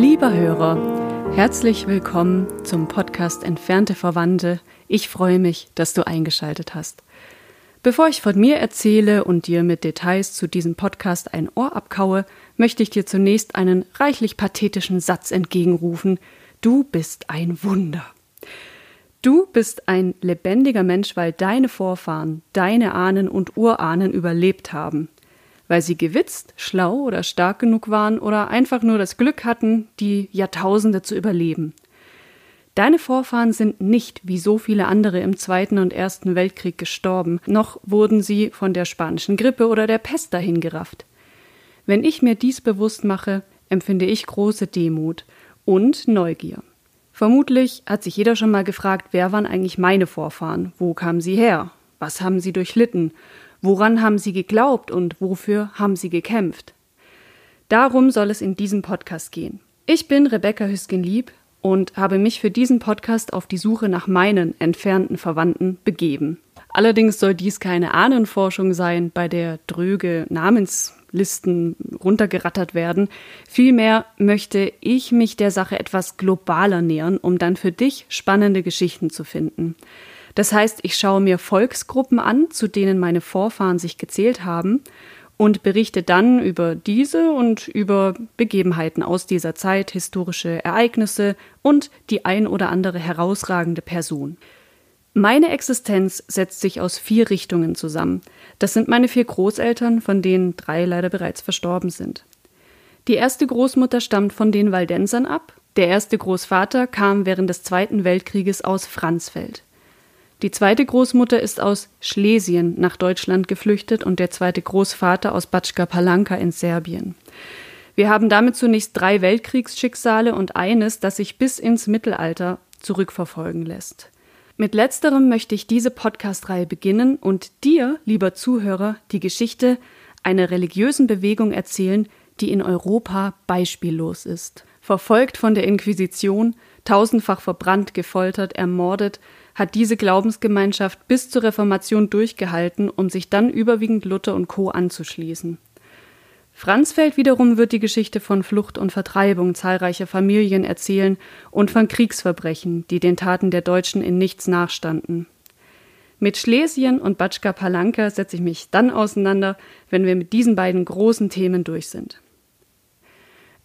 Lieber Hörer, herzlich willkommen zum Podcast Entfernte Verwandte. Ich freue mich, dass du eingeschaltet hast. Bevor ich von mir erzähle und dir mit Details zu diesem Podcast ein Ohr abkaue, möchte ich dir zunächst einen reichlich pathetischen Satz entgegenrufen. Du bist ein Wunder. Du bist ein lebendiger Mensch, weil deine Vorfahren, deine Ahnen und Urahnen überlebt haben weil sie gewitzt, schlau oder stark genug waren oder einfach nur das Glück hatten, die Jahrtausende zu überleben. Deine Vorfahren sind nicht wie so viele andere im Zweiten und Ersten Weltkrieg gestorben, noch wurden sie von der spanischen Grippe oder der Pest dahingerafft. Wenn ich mir dies bewusst mache, empfinde ich große Demut und Neugier. Vermutlich hat sich jeder schon mal gefragt, wer waren eigentlich meine Vorfahren? Wo kamen sie her? Was haben sie durchlitten? Woran haben Sie geglaubt und wofür haben Sie gekämpft? Darum soll es in diesem Podcast gehen. Ich bin Rebecca Hüsken-Lieb und habe mich für diesen Podcast auf die Suche nach meinen entfernten Verwandten begeben. Allerdings soll dies keine Ahnenforschung sein, bei der dröge Namenslisten runtergerattert werden. Vielmehr möchte ich mich der Sache etwas globaler nähern, um dann für dich spannende Geschichten zu finden. Das heißt, ich schaue mir Volksgruppen an, zu denen meine Vorfahren sich gezählt haben, und berichte dann über diese und über Begebenheiten aus dieser Zeit, historische Ereignisse und die ein oder andere herausragende Person. Meine Existenz setzt sich aus vier Richtungen zusammen. Das sind meine vier Großeltern, von denen drei leider bereits verstorben sind. Die erste Großmutter stammt von den Waldensern ab. Der erste Großvater kam während des Zweiten Weltkrieges aus Franzfeld. Die zweite Großmutter ist aus Schlesien nach Deutschland geflüchtet und der zweite Großvater aus Batschka Palanka in Serbien. Wir haben damit zunächst drei Weltkriegsschicksale und eines, das sich bis ins Mittelalter zurückverfolgen lässt. Mit letzterem möchte ich diese Podcast-Reihe beginnen und dir, lieber Zuhörer, die Geschichte einer religiösen Bewegung erzählen, die in Europa beispiellos ist. Verfolgt von der Inquisition, tausendfach verbrannt, gefoltert, ermordet, hat diese Glaubensgemeinschaft bis zur Reformation durchgehalten, um sich dann überwiegend Luther und Co. anzuschließen. Franzfeld wiederum wird die Geschichte von Flucht und Vertreibung zahlreicher Familien erzählen und von Kriegsverbrechen, die den Taten der Deutschen in nichts nachstanden. Mit Schlesien und Batschka Palanka setze ich mich dann auseinander, wenn wir mit diesen beiden großen Themen durch sind.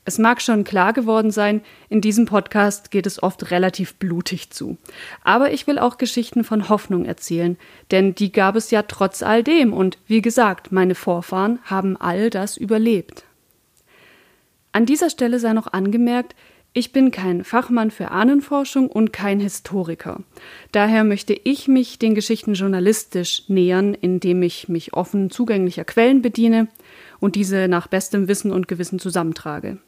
Es mag schon klar geworden sein, in diesem Podcast geht es oft relativ blutig zu. Aber ich will auch Geschichten von Hoffnung erzählen, denn die gab es ja trotz all dem und wie gesagt, meine Vorfahren haben all das überlebt. An dieser Stelle sei noch angemerkt, ich bin kein Fachmann für Ahnenforschung und kein Historiker. Daher möchte ich mich den Geschichten journalistisch nähern, indem ich mich offen zugänglicher Quellen bediene und diese nach bestem Wissen und Gewissen zusammentrage.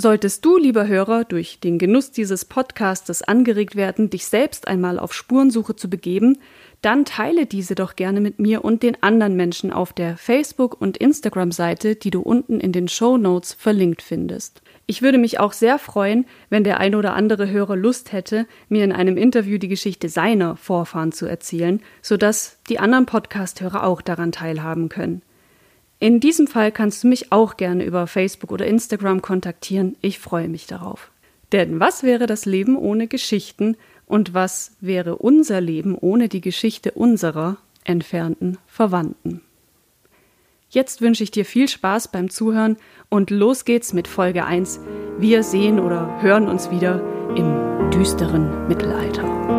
Solltest du, lieber Hörer, durch den Genuss dieses Podcastes angeregt werden, dich selbst einmal auf Spurensuche zu begeben, dann teile diese doch gerne mit mir und den anderen Menschen auf der Facebook- und Instagram-Seite, die du unten in den Show Notes verlinkt findest. Ich würde mich auch sehr freuen, wenn der ein oder andere Hörer Lust hätte, mir in einem Interview die Geschichte seiner Vorfahren zu erzählen, sodass die anderen Podcast-Hörer auch daran teilhaben können. In diesem Fall kannst du mich auch gerne über Facebook oder Instagram kontaktieren. Ich freue mich darauf. Denn was wäre das Leben ohne Geschichten und was wäre unser Leben ohne die Geschichte unserer entfernten Verwandten? Jetzt wünsche ich dir viel Spaß beim Zuhören und los geht's mit Folge 1. Wir sehen oder hören uns wieder im düsteren Mittelalter.